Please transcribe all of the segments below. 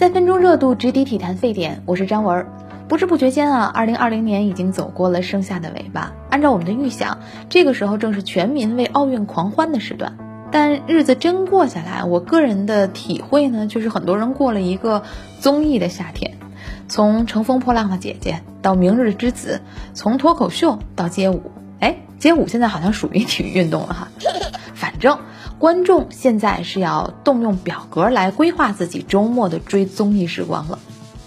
三分钟热度直抵体坛沸点，我是张文。不知不觉间啊，二零二零年已经走过了盛夏的尾巴。按照我们的预想，这个时候正是全民为奥运狂欢的时段。但日子真过下来，我个人的体会呢，就是很多人过了一个综艺的夏天，从乘风破浪的姐姐到明日之子，从脱口秀到街舞。哎，街舞现在好像属于体育运动了哈。反正。观众现在是要动用表格来规划自己周末的追综艺时光了。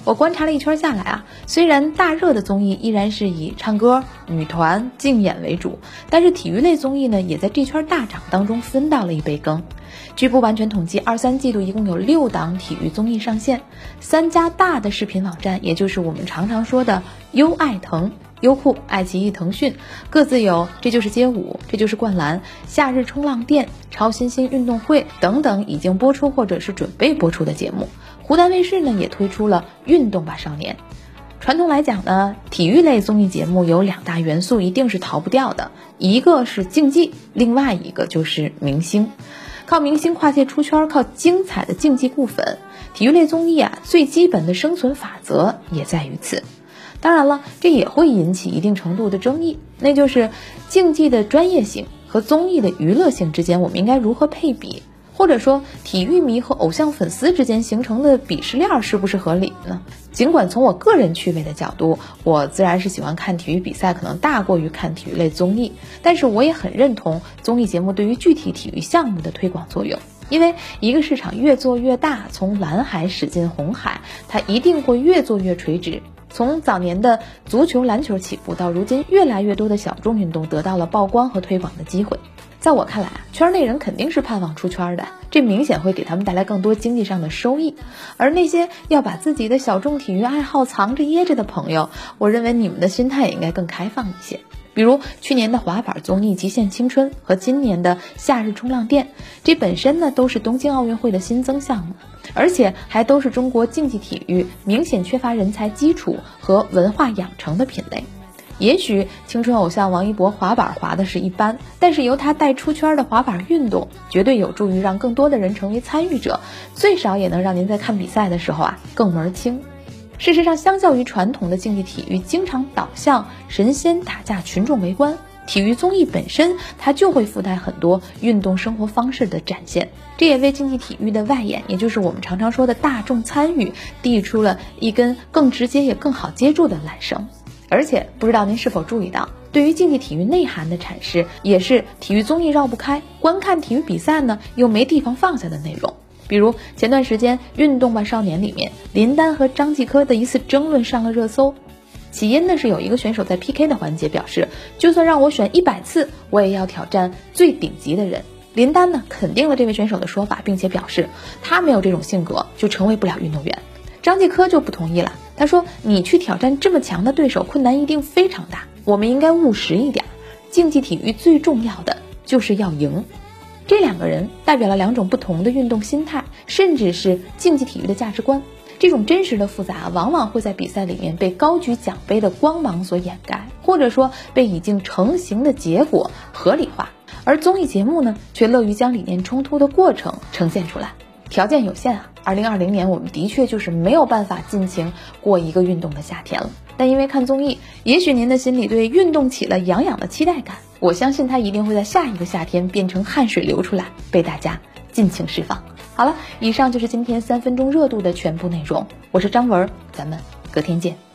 我观察了一圈下来啊，虽然大热的综艺依然是以唱歌、女团、竞演为主，但是体育类综艺呢，也在这圈大涨当中分到了一杯羹。据不完全统计，二三季度一共有六档体育综艺上线，三家大的视频网站，也就是我们常常说的优爱腾。优酷、爱奇艺、腾讯各自有《这就是街舞》《这就是灌篮》《夏日冲浪店》《超新星运动会》等等已经播出或者是准备播出的节目。湖南卫视呢也推出了《运动吧少年》。传统来讲呢，体育类综艺节目有两大元素一定是逃不掉的，一个是竞技，另外一个就是明星。靠明星跨界出圈，靠精彩的竞技固粉，体育类综艺啊最基本的生存法则也在于此。当然了，这也会引起一定程度的争议，那就是竞技的专业性和综艺的娱乐性之间，我们应该如何配比？或者说，体育迷和偶像粉丝之间形成的鄙视链是不是合理呢？尽管从我个人趣味的角度，我自然是喜欢看体育比赛，可能大过于看体育类综艺，但是我也很认同综艺节目对于具体体育项目的推广作用，因为一个市场越做越大，从蓝海驶进红海，它一定会越做越垂直。从早年的足球、篮球起步，到如今越来越多的小众运动得到了曝光和推广的机会。在我看来啊，圈内人肯定是盼望出圈的，这明显会给他们带来更多经济上的收益。而那些要把自己的小众体育爱好藏着掖着的朋友，我认为你们的心态也应该更开放一些。比如去年的滑板综艺《极限青春》和今年的《夏日冲浪店》，这本身呢都是东京奥运会的新增项目，而且还都是中国竞技体育明显缺乏人才基础和文化养成的品类。也许青春偶像王一博滑板滑的是一般，但是由他带出圈的滑板运动，绝对有助于让更多的人成为参与者，最少也能让您在看比赛的时候啊更门清。事实上，相较于传统的竞技体育，经常导向神仙打架、群众围观，体育综艺本身它就会附带很多运动生活方式的展现，这也为竞技体育的外延，也就是我们常常说的大众参与，递出了一根更直接也更好接住的缆绳。而且，不知道您是否注意到，对于竞技体育内涵的阐释，也是体育综艺绕不开，观看体育比赛呢又没地方放下的内容。比如前段时间《运动吧少年》里面，林丹和张继科的一次争论上了热搜。起因呢是有一个选手在 PK 的环节表示，就算让我选一百次，我也要挑战最顶级的人。林丹呢肯定了这位选手的说法，并且表示他没有这种性格，就成为不了运动员。张继科就不同意了，他说：“你去挑战这么强的对手，困难一定非常大。我们应该务实一点，竞技体育最重要的就是要赢。”这两个人代表了两种不同的运动心态，甚至是竞技体育的价值观。这种真实的复杂，往往会在比赛里面被高举奖杯的光芒所掩盖，或者说被已经成型的结果合理化。而综艺节目呢，却乐于将理念冲突的过程呈现出来。条件有限啊，二零二零年我们的确就是没有办法尽情过一个运动的夏天了。但因为看综艺，也许您的心里对运动起了痒痒的期待感。我相信它一定会在下一个夏天变成汗水流出来，被大家尽情释放。好了，以上就是今天三分钟热度的全部内容。我是张文，咱们隔天见。